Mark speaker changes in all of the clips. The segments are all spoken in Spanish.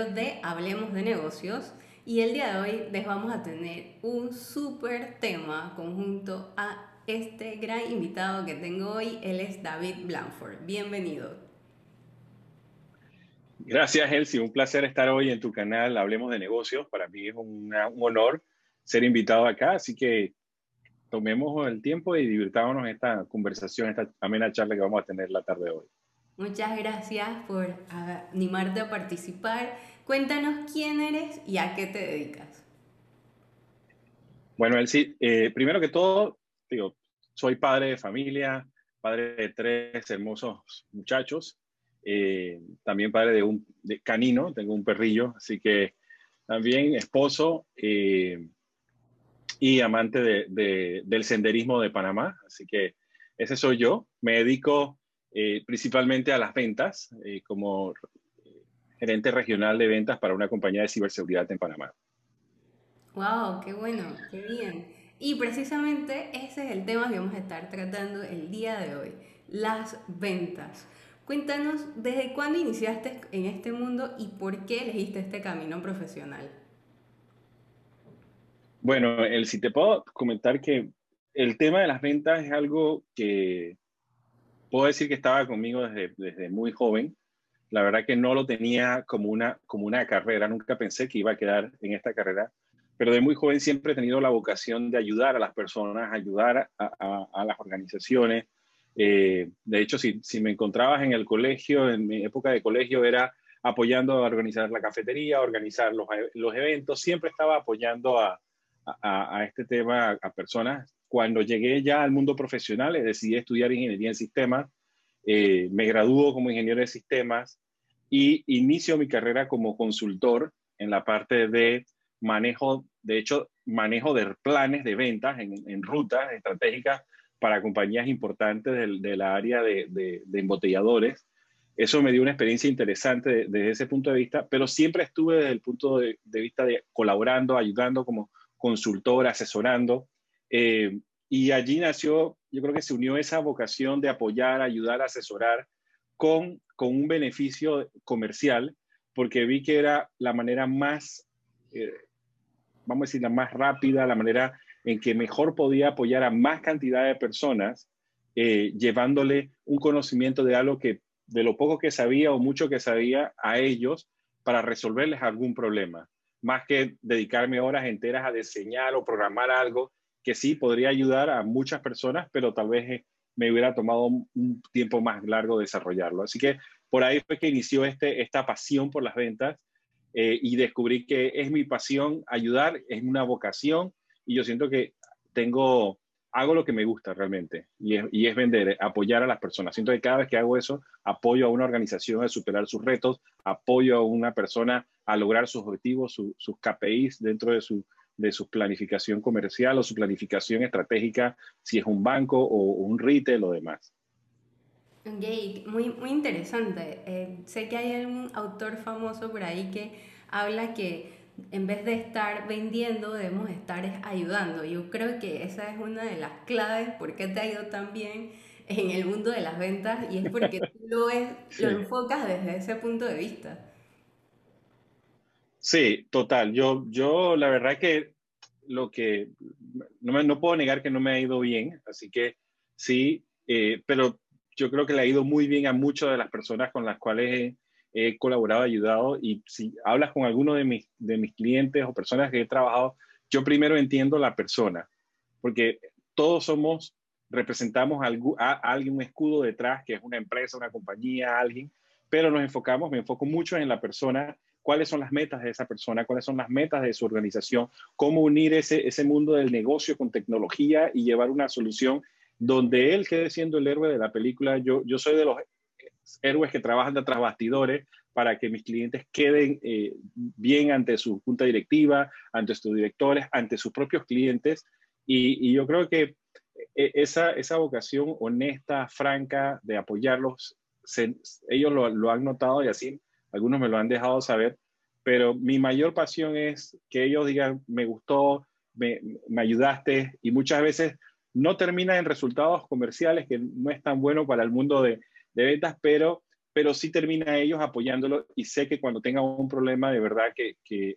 Speaker 1: episodio de Hablemos de negocios y el día de hoy les vamos a tener un súper tema conjunto a este gran invitado que tengo hoy. Él es David Blanford. Bienvenido.
Speaker 2: Gracias, Elsie. Un placer estar hoy en tu canal Hablemos de negocios. Para mí es un honor ser invitado acá, así que tomemos el tiempo y divirtámonos esta conversación, esta amena charla que vamos a tener la tarde de hoy.
Speaker 1: Muchas gracias por animarte a participar. Cuéntanos quién eres y a qué te dedicas.
Speaker 2: Bueno, Elsie, eh, primero que todo, digo, soy padre de familia, padre de tres hermosos muchachos, eh, también padre de un canino, tengo un perrillo, así que también esposo. Eh, y amante de, del senderismo de Panamá. Así que ese soy yo. Me dedico eh, principalmente a las ventas como gerente regional de ventas para una compañía de ciberseguridad en Panamá.
Speaker 1: ¡Wow! ¡Qué bueno! ¡Qué bien! Y precisamente ese es el tema que vamos a estar tratando el día de hoy, las ventas. Cuéntanos, ¿desde cuándo iniciaste en este mundo y por qué elegiste este camino profesional?
Speaker 2: Bueno, el, si te puedo comentar que el tema de las ventas es algo que puedo decir que estaba conmigo desde, desde muy joven. La verdad que no lo tenía como una, como una carrera, nunca pensé que iba a quedar en esta carrera, pero de muy joven siempre he tenido la vocación de ayudar a las personas, ayudar a, a, las organizaciones. Eh, de hecho, si, si me encontrabas en el colegio, en mi época de colegio, era apoyando a organizar la cafetería, organizar los, los eventos, siempre estaba apoyando a, a, este tema a personas. Cuando llegué ya al mundo profesional, decidí estudiar ingeniería en sistemas, eh, me graduó como ingeniero de sistemas y inicio mi carrera como consultor en la parte de manejo, de hecho, manejo de planes de ventas en, rutas estratégicas para compañías importantes de, la área de, embotelladores. Eso me dio una experiencia interesante desde ese punto de vista, pero siempre estuve desde el punto de, vista de colaborando, ayudando como consultor, asesorando. Eh, y allí nació, yo creo que se unió esa vocación de apoyar, ayudar, asesorar con, con un beneficio comercial, porque vi que era la manera más, eh, vamos a decir, la más rápida, la manera en que mejor podía apoyar a más cantidad de personas, eh, llevándole un conocimiento de algo que, de lo poco que sabía o mucho que sabía a ellos para resolverles algún problema. Más que dedicarme horas enteras a diseñar o programar algo que sí podría ayudar a muchas personas, pero tal vez eh, me hubiera tomado un tiempo más largo desarrollarlo. Así que por ahí fue que inició este, esta pasión por las ventas eh, y descubrí que es mi pasión ayudar, es una vocación y yo siento que tengo, hago lo que me gusta realmente y es, y es vender, apoyar a las personas. Siento que cada vez que hago eso, apoyo a una organización a superar sus retos, apoyo a una persona a lograr sus objetivos, sus KPIs dentro de su, de su planificación comercial o su planificación estratégica, si es un banco o, un retail o demás.
Speaker 1: Ok, muy, muy interesante. Eh, sé que hay un autor famoso por ahí que habla que en vez de estar vendiendo, debemos estar ayudando. Yo creo que esa es una de las claves por qué te ha ido tan bien en el mundo de las ventas y es porque tú lo, lo enfocas desde ese punto de vista.
Speaker 2: Sí, total. Yo, yo la verdad que lo que no, me, no puedo negar que no me ha ido bien, así que sí, eh, pero yo creo que le ha ido muy bien a muchas de las personas con las cuales he, colaborado, ayudado. Y si hablas con alguno de mis, de mis clientes o personas que he trabajado, yo primero entiendo la persona, porque todos somos, representamos a, a alguien, un escudo detrás, que es una empresa, una compañía, alguien, pero nos enfocamos, me enfoco mucho en la persona cuáles son las metas de esa persona, cuáles son las metas de su organización, cómo unir ese, ese mundo del negocio con tecnología y llevar una solución donde él quede siendo el héroe de la película. Yo, yo soy de los héroes que trabajan detrás bastidores para que mis clientes queden eh, bien ante su junta directiva, ante sus directores, ante sus propios clientes. Y, yo creo que eh, esa, esa vocación honesta, franca de apoyarlos, ellos lo, lo, han notado y así algunos me lo han dejado saber, pero mi mayor pasión es que ellos digan, me gustó, me, ayudaste, y muchas veces no termina en resultados comerciales, que no es tan bueno para el mundo de, ventas, pero pero sí termina ellos apoyándolo y sé que cuando tengan un problema de verdad que, que,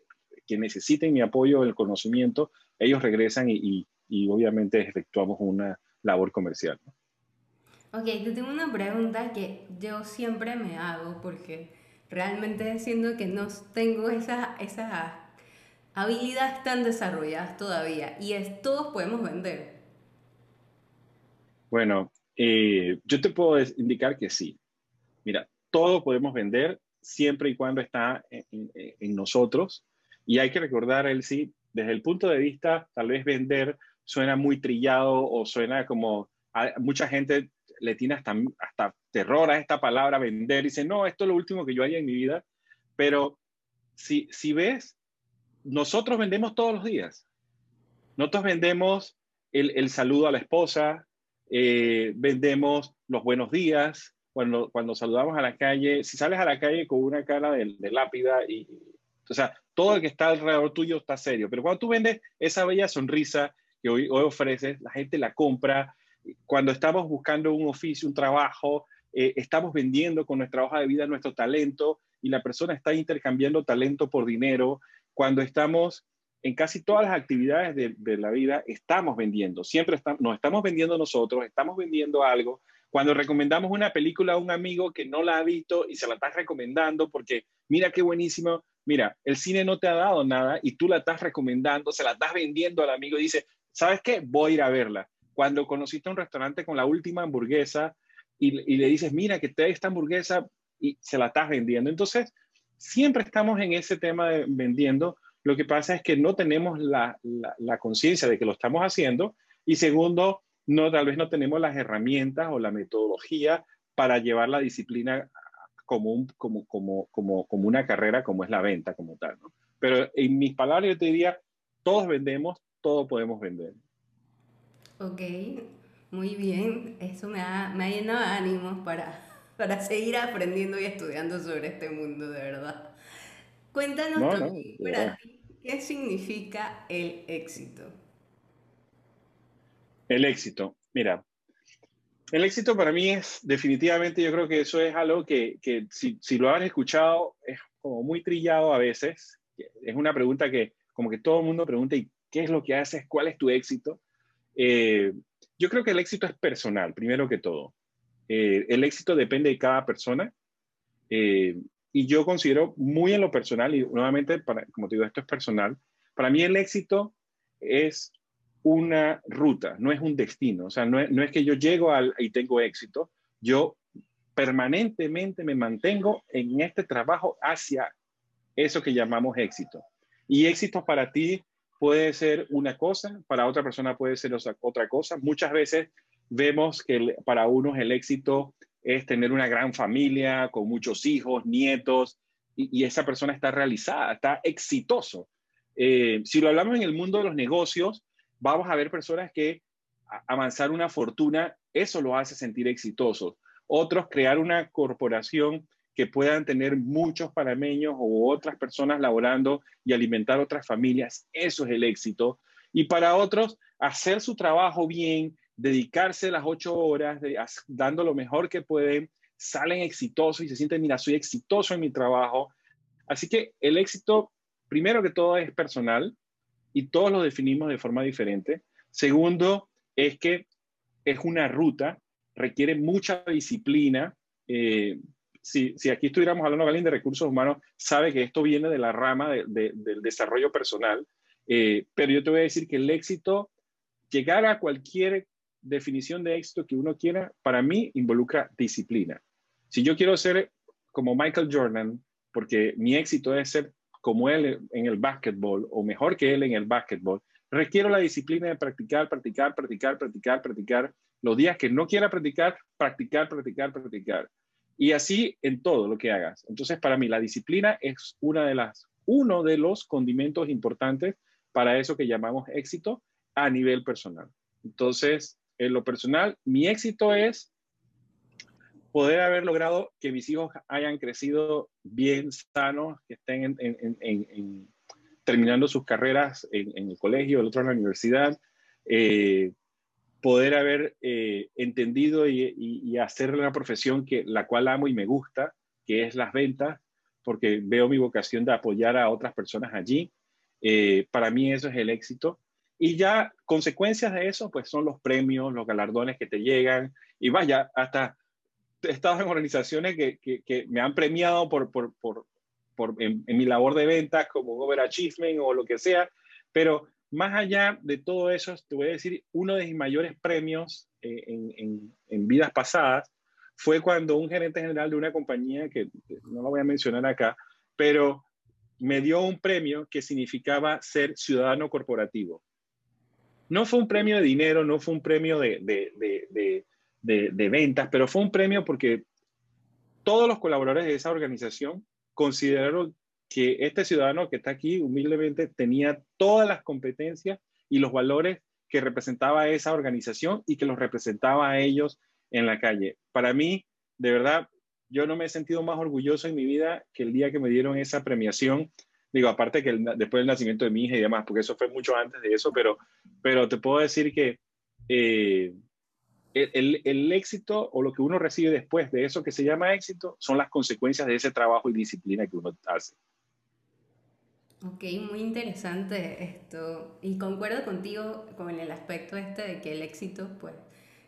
Speaker 2: necesiten mi apoyo, el conocimiento, ellos regresan y, y, obviamente efectuamos una labor comercial.
Speaker 1: Ok, te tengo una pregunta que yo siempre me hago porque realmente siento que no tengo esas esa habilidades tan desarrolladas todavía y es todos podemos vender.
Speaker 2: Bueno, eh, yo te puedo indicar que sí. Mira, todo podemos vender siempre y cuando está en, nosotros. Y hay que recordar, el sí, desde el punto de vista, tal vez vender suena muy trillado o suena como mucha gente le tiene hasta, hasta terror a esta palabra vender. Dice, no, esto es lo último que yo haya en mi vida. Pero si, si ves, nosotros vendemos todos los días. Nosotros vendemos el, el saludo a la esposa, eh, vendemos los buenos días, cuando, cuando saludamos a la calle, si sales a la calle con una cara de, lápida y, o sea, todo el que está alrededor tuyo está serio, pero cuando tú vendes esa bella sonrisa que hoy, hoy ofreces, la gente la compra, cuando estamos buscando un oficio, un trabajo, eh, estamos vendiendo con nuestra hoja de vida nuestro talento y la persona está intercambiando talento por dinero, cuando estamos en casi todas las actividades de, la vida estamos vendiendo, siempre nos estamos vendiendo nosotros, estamos vendiendo algo. Cuando recomendamos una película a un amigo que no la ha visto y se la estás recomendando porque mira qué buenísimo, mira, el cine no te ha dado nada y tú la estás recomendando, se la estás vendiendo al amigo y dice, ¿sabes qué? Voy a ir a verla. Cuando conociste un restaurante con la última hamburguesa y, y le dices, mira que te esta hamburguesa y se la estás vendiendo. Entonces, siempre estamos en ese tema de vendiendo lo que pasa es que no tenemos la, conciencia de que lo estamos haciendo y segundo, no, tal vez no tenemos las herramientas o la metodología para llevar la disciplina como, como, como, como, como una carrera como es la venta como tal. Pero en mis palabras yo te diría, todos vendemos, todos podemos vender.
Speaker 1: Ok, muy bien. Eso me ha, me ha llenado de ánimos para, para seguir aprendiendo y estudiando sobre este mundo, de verdad. Cuéntanos para ti, ¿qué significa el éxito?
Speaker 2: El éxito, mira, el éxito para mí es definitivamente, yo creo que eso es algo que, que si, si, lo han escuchado es como muy trillado a veces. Es una pregunta que como que todo el mundo pregunta, ¿y qué es lo que haces? ¿Cuál es tu éxito? Eh, yo creo que el éxito es personal, primero que todo. Eh, el éxito depende de cada persona. Eh, y yo considero muy en lo personal, y nuevamente, para, como te digo, esto es personal, para mí el éxito es una ruta, no es un destino. O sea, no es, no es que yo llego al, y tengo éxito, yo permanentemente me mantengo en este trabajo hacia eso que llamamos éxito. Y éxito para ti puede ser una cosa, para otra persona puede ser otra cosa. Muchas veces vemos que para unos el éxito es tener una gran familia con muchos hijos, nietos, y, esa persona está realizada, está exitoso. Eh, si lo hablamos en el mundo de los negocios, vamos a ver personas que avanzar una fortuna, eso lo hace sentir exitoso. Otros, crear una corporación que puedan tener muchos panameños o otras personas laborando y alimentar otras familias, eso es el éxito. Y para otros, hacer su trabajo bien, dedicarse las ocho horas dando lo mejor que pueden, salen exitosos y se sienten, mira, soy exitoso en mi trabajo. Así que el éxito, primero que todo, es personal y todos lo definimos de forma diferente. Segundo, es que es una ruta, requiere mucha disciplina. Eh, si, aquí estuviéramos hablando, alguien de recursos humanos, sabe que esto viene de la rama del desarrollo personal. Eh, pero yo te voy a decir que el éxito, llegar a cualquier definición de éxito que uno quiera, para mí involucra disciplina. Si yo quiero ser como Michael Jordan, porque mi éxito es ser como él en el básquetbol o mejor que él en el básquetbol, requiero la disciplina de practicar, practicar, practicar, practicar, practicar. Los días que no quiera practicar, practicar, practicar, practicar. Y así en todo lo que hagas. Entonces, para mí, la disciplina es una de las, uno de los condimentos importantes para eso que llamamos éxito a nivel personal. Entonces, en lo personal, mi éxito es poder haber logrado que mis hijos hayan crecido bien sanos, que estén terminando sus carreras en, el colegio, el otro en la universidad, eh, poder haber eh, entendido y, y, hacer una profesión que la cual amo y me gusta, que es las ventas, porque veo mi vocación de apoyar a otras personas allí. Eh, para mí eso es el éxito. Y ya consecuencias de eso, pues son los premios, los galardones que te llegan. Y vaya, hasta he estado en organizaciones que, que, me han premiado por, por, por, por en, mi labor de ventas, como overachievement o lo que sea. Pero más allá de todo eso, te voy a decir, uno de mis mayores premios eh, en, vidas pasadas fue cuando un gerente general de una compañía, que no lo voy a mencionar acá, pero me dio un premio que significaba ser ciudadano corporativo. No fue un premio de dinero, no fue un premio de ventas, pero fue un premio porque todos los colaboradores de esa organización consideraron que este ciudadano que está aquí humildemente tenía todas las competencias y los valores que representaba esa organización y que los representaba a ellos en la calle. Para mí, de verdad, yo no me he sentido más orgulloso en mi vida que el día que me dieron esa premiación. Digo, aparte que después del nacimiento de mi hija y demás, porque eso fue mucho antes de eso, pero, pero te puedo decir que eh, el, el, éxito o lo que uno recibe después de eso que se llama éxito son las consecuencias de ese trabajo y disciplina que uno hace.
Speaker 1: Ok, muy interesante esto. Y concuerdo contigo con el aspecto este de que el éxito, pues,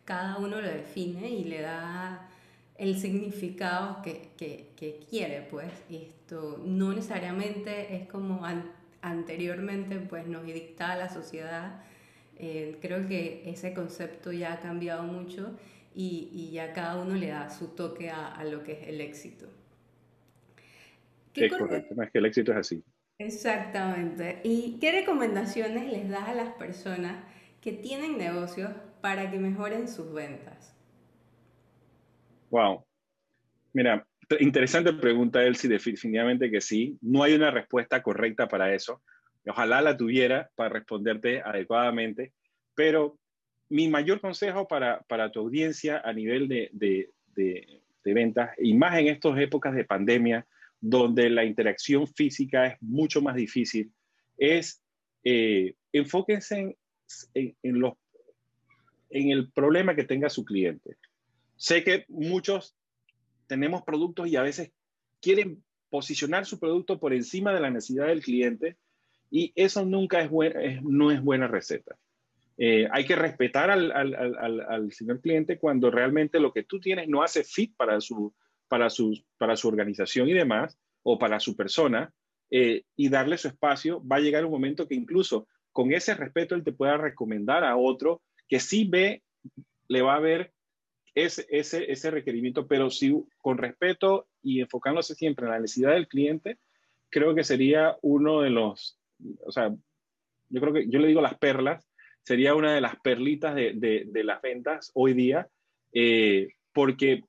Speaker 1: cada uno lo define y le da el significado que, que, que quiere, pues. Esto no necesariamente es como anteriormente, pues, nos dictaba la sociedad. Eh, creo que ese concepto ya ha cambiado mucho y, y, ya cada uno le da su toque a, a lo que es el éxito.
Speaker 2: es correcto, es que el éxito es así.
Speaker 1: Exactamente. ¿Y qué recomendaciones les das a las personas que tienen negocios para que mejoren sus ventas?
Speaker 2: Wow. Mira, interesante pregunta, Elsie, definitivamente que sí. No hay una respuesta correcta para eso. Ojalá la tuviera para responderte adecuadamente, pero mi mayor consejo para, para tu audiencia a nivel de, de, de, de ventas, y más en estas épocas de pandemia, donde la interacción física es mucho más difícil, es eh, enfóquense en, el problema que tenga su cliente. Sé que muchos tenemos productos y a veces quieren posicionar su producto por encima de la necesidad del cliente y eso nunca es, buen, no es buena receta. Eh, hay que respetar al, al, al, al, señor cliente cuando realmente lo que tú tienes no hace fit para su, para su, para su organización y demás, o para su persona, eh, y darle su espacio, va a llegar un momento que incluso con ese respeto él te pueda recomendar a otro que sí ve, le va a ver ese, ese, ese requerimiento, pero sí con respeto y enfocándose siempre en la necesidad del cliente, creo que sería uno de los, o sea, yo creo que yo le digo las perlas, sería una de las perlitas de, de, las ventas hoy día, eh, porque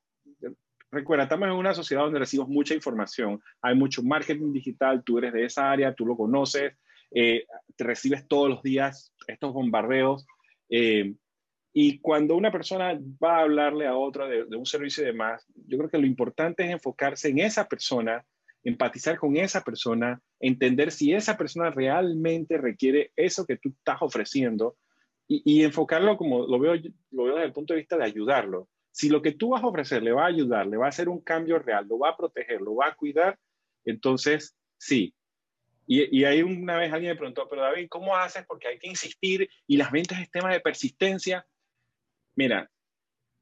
Speaker 2: recuerda, estamos en una sociedad donde recibimos mucha información, hay mucho marketing digital, tú eres de esa área, tú lo conoces, eh, te recibes todos los días estos bombardeos. Eh, y cuando una persona va a hablarle a otra de, un servicio y demás, yo creo que lo importante es enfocarse en esa persona, empatizar con esa persona, entender si esa persona realmente requiere eso que tú estás ofreciendo y, y enfocarlo como lo veo, lo veo desde el punto de vista de ayudarlo. Si lo que tú vas a ofrecer le va a ayudar, le va a hacer un cambio real, lo va a proteger, lo va a cuidar, entonces sí. Y, y ahí una vez alguien me preguntó, pero David, ¿cómo haces? Porque hay que insistir y las ventas es tema de persistencia. Mira,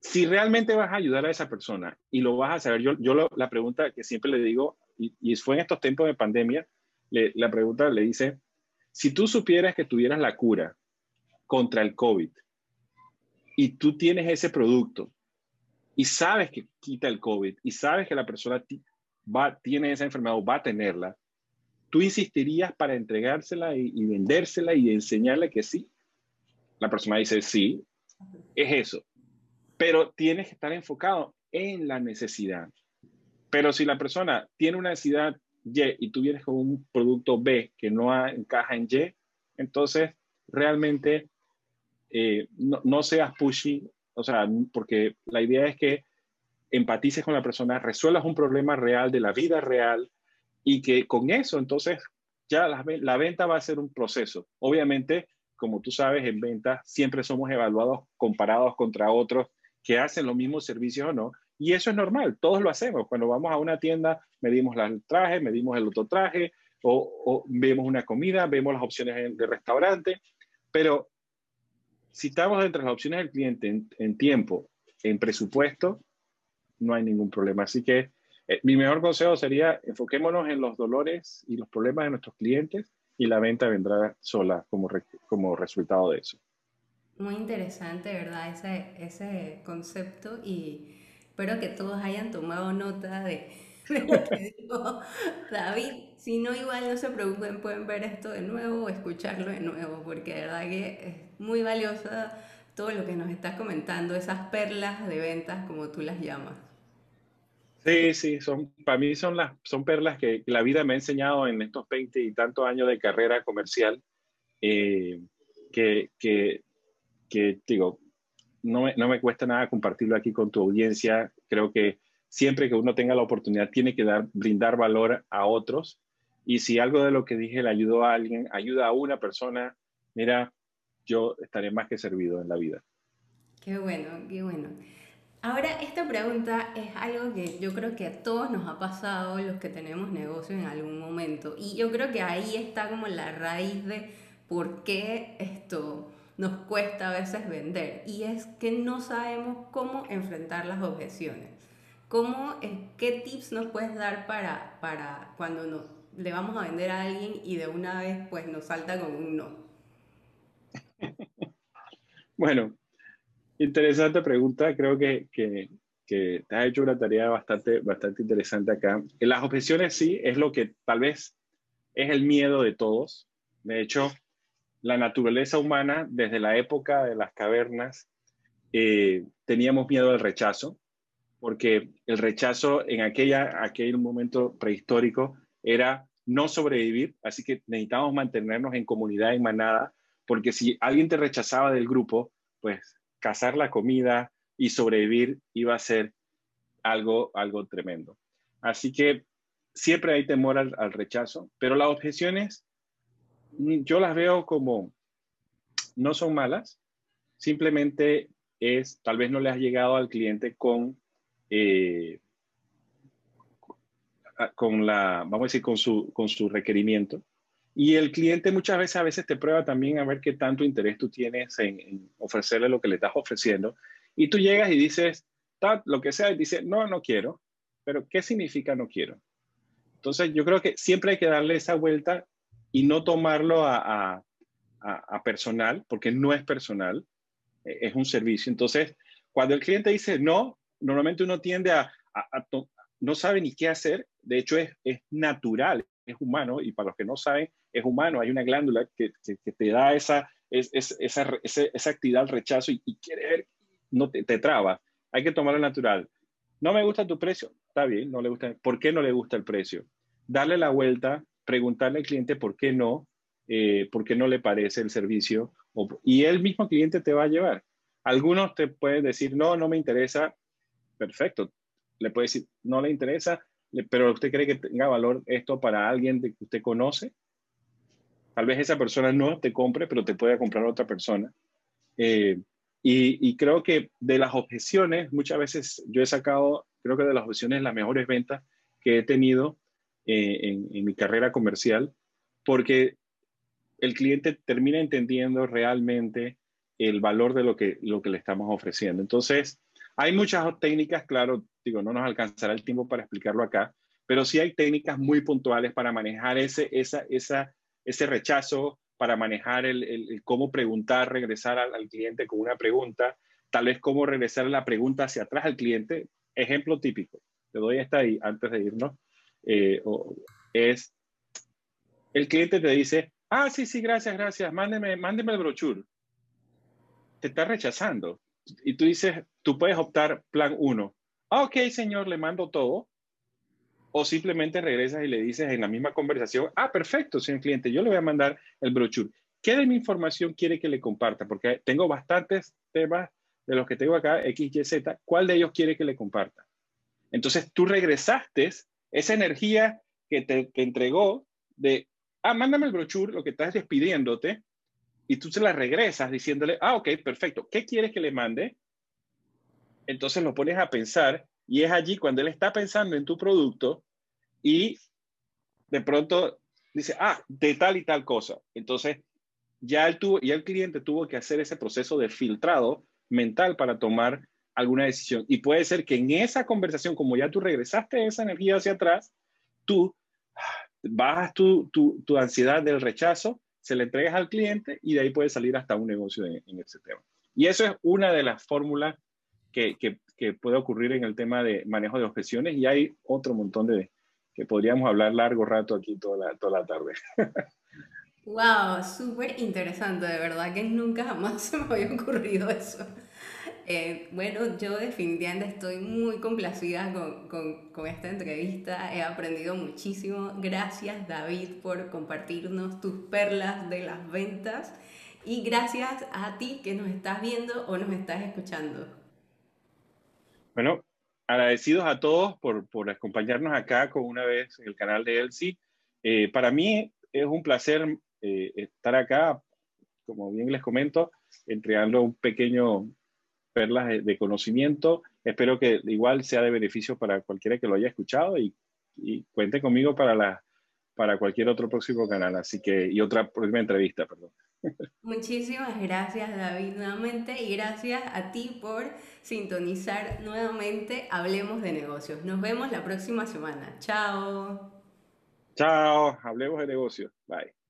Speaker 2: si realmente vas a ayudar a esa persona y lo vas a saber, yo, yo lo, la pregunta que siempre le digo, y, y, fue en estos tiempos de pandemia, le, la pregunta le dice, si tú supieras que tuvieras la cura contra el COVID y tú tienes ese producto y sabes que quita el COVID y sabes que la persona tiene esa enfermedad o va a tenerla, tú insistirías para entregársela y, y vendérsela y enseñarle que sí. La persona dice sí, es eso. Pero tienes que estar enfocado en la necesidad. Pero si la persona tiene una necesidad Y y tú vienes con un producto B que no encaja en Y, entonces realmente eh, no, no, seas pushy o sea, porque la idea es que empatices con la persona, resuelvas un problema real de la vida real y que con eso entonces ya la, venta va a ser un proceso. Obviamente como tú sabes, en ventas siempre somos evaluados comparados contra otros que hacen los mismos servicios o no. Y eso es normal, todos lo hacemos. Cuando vamos a una tienda, medimos el traje, medimos el otro traje, o, vemos una comida, vemos las opciones de restaurante, pero si estamos entre las opciones del cliente en, tiempo, en presupuesto, no hay ningún problema. Así que eh, mi mejor consejo sería enfoquémonos en los dolores y los problemas de nuestros clientes y la venta vendrá sola como, como resultado de eso.
Speaker 1: Muy interesante, ¿verdad? Ese, ese concepto y espero que todos hayan tomado nota de, David. Si no, igual no se preocupen, pueden ver esto de nuevo o escucharlo de nuevo, porque de verdad que es muy valiosa todo lo que nos estás comentando, esas perlas de ventas como tú las llamas.
Speaker 2: Sí, sí, son, para mí son, las, son perlas que la vida me ha enseñado en estos 20 y tantos años de carrera comercial, eh, que, que, que, digo, no me, no me cuesta nada compartirlo aquí con tu audiencia. Creo que siempre que uno tenga la oportunidad tiene que dar, brindar valor a otros. Y si algo de lo que dije le ayudó a alguien, ayuda a una persona, mira, yo estaré más que servido en la vida.
Speaker 1: Qué bueno, qué bueno. Ahora, esta pregunta es algo que yo creo que a todos nos ha pasado los que tenemos negocio en algún momento. Y yo creo que ahí está como la raíz de por qué esto nos cuesta a veces vender. Y es que no sabemos cómo enfrentar las objeciones. ¿Cómo, ¿Qué tips nos puedes dar para, para cuando no, le vamos a vender a alguien y de una vez pues nos salta con un no?
Speaker 2: bueno, Interesante pregunta. Creo que, que, que, te has hecho una tarea bastante, bastante interesante acá. Las objeciones sí es lo que tal vez es el miedo de todos. De hecho, la naturaleza humana, desde la época de las cavernas, eh, teníamos miedo al rechazo, porque el rechazo en aquella, aquel momento prehistórico era no sobrevivir, así que necesitábamos mantenernos en comunidad, en manada, porque si alguien te rechazaba del grupo, pues cazar la comida y sobrevivir iba a ser algo, algo tremendo. Así que siempre hay temor al, rechazo, pero las objeciones mm, yo las veo como no son malas, simplemente es, tal vez no le has llegado al cliente con, eh, con la, vamos a decir, con su, con su requerimiento. Y el cliente muchas veces a veces te prueba también a ver qué tanto interés tú tienes en, ofrecerle lo que le estás ofreciendo. Y tú llegas y dices, lo que sea, y dice, no, no quiero. Pero ¿qué significa no quiero? Entonces yo creo que siempre hay que darle esa vuelta y no tomarlo a, a, personal, porque no es personal, e, es un servicio. Entonces, cuando el cliente dice no, normalmente uno tiende a, no sabe ni qué hacer. De hecho, es, es natural, es humano, y para los que no saben, es humano, hay una glándula que, te da esa, esa, esa, actividad al rechazo y, quiere ver, no te, traba. Hay que tomarlo natural. No me gusta tu precio, está bien, no le gusta. ¿Por qué no le gusta el precio? Darle la vuelta, preguntarle al cliente por qué no, eh, por qué no le parece el servicio, y el mismo cliente te va a llevar. Algunos te pueden decir, no, no me interesa, perfecto. Le puede decir, no le interesa, pero usted cree que tenga valor esto para alguien que usted conoce. Tal vez esa persona no te compre, pero te puede comprar otra persona. Eh, y, creo que de las objeciones, muchas veces yo he sacado, creo que de las objeciones, las mejores ventas que he tenido eh, en, en, mi carrera comercial, porque el cliente termina entendiendo realmente el valor de lo que, lo que le estamos ofreciendo. Entonces, hay muchas técnicas, claro, digo, no nos alcanzará el tiempo para explicarlo acá, pero sí hay técnicas muy puntuales para manejar ese, esa, esa, ese rechazo, para manejar el, el, cómo preguntar, regresar al, cliente con una pregunta, tal vez cómo regresar la pregunta hacia atrás al cliente. Ejemplo típico, te doy esta ahí antes de irnos, eh, es el cliente te dice, ah, sí, sí, gracias, gracias, mándeme, mándeme el brochure. Te está rechazando. Y tú dices, tú puedes optar plan 1. Ah, ok, señor, le mando todo. O simplemente regresas y le dices en la misma conversación, ah, perfecto, señor cliente, yo le voy a mandar el brochure. ¿Qué de mi información quiere que le comparta? Porque tengo bastantes temas de los que tengo acá, X, Y, Z. ¿Cuál de ellos quiere que le comparta? Entonces tú regresaste esa energía que te, entregó de, ah, mándame el brochure, lo que estás despidiéndote, y tú se la regresas diciéndole, ah, ok, perfecto, ¿qué quieres que le mande? Entonces lo pones a pensar y es allí cuando él está pensando en tu producto y de pronto dice, ah, de tal y tal cosa. Entonces ya el, tuvo, ya el cliente tuvo que hacer ese proceso de filtrado mental para tomar alguna decisión. Y puede ser que en esa conversación, como ya tú regresaste esa energía hacia atrás, tú bajas tu, tu, tu ansiedad del rechazo se le entregas al cliente y de ahí puede salir hasta un negocio en, ese tema. Y eso es una de las fórmulas que, que, puede ocurrir en el tema de manejo de objeciones y hay otro montón de que podríamos hablar largo rato aquí toda la, toda la tarde.
Speaker 1: Wow, súper interesante, de verdad que nunca jamás se me había ocurrido eso. Eh, bueno, yo definitivamente estoy muy complacida con, con, con, esta entrevista. He aprendido muchísimo. Gracias David por compartirnos tus perlas de las ventas. Y gracias a ti que nos estás viendo o nos estás escuchando.
Speaker 2: Bueno, agradecidos a todos por, por acompañarnos acá con una vez en el canal de Elsie. Eh, para mí es un placer eh, estar acá, como bien les comento, entregando un pequeño perlas de, conocimiento. Espero que igual sea de beneficio para cualquiera que lo haya escuchado y, cuente conmigo para, la, para cualquier otro próximo canal. Así que, y otra próxima entrevista, perdón.
Speaker 1: Muchísimas gracias David nuevamente y gracias a ti por sintonizar nuevamente Hablemos de negocios. Nos vemos la próxima semana. Chao.
Speaker 2: Chao, hablemos de negocios. Bye.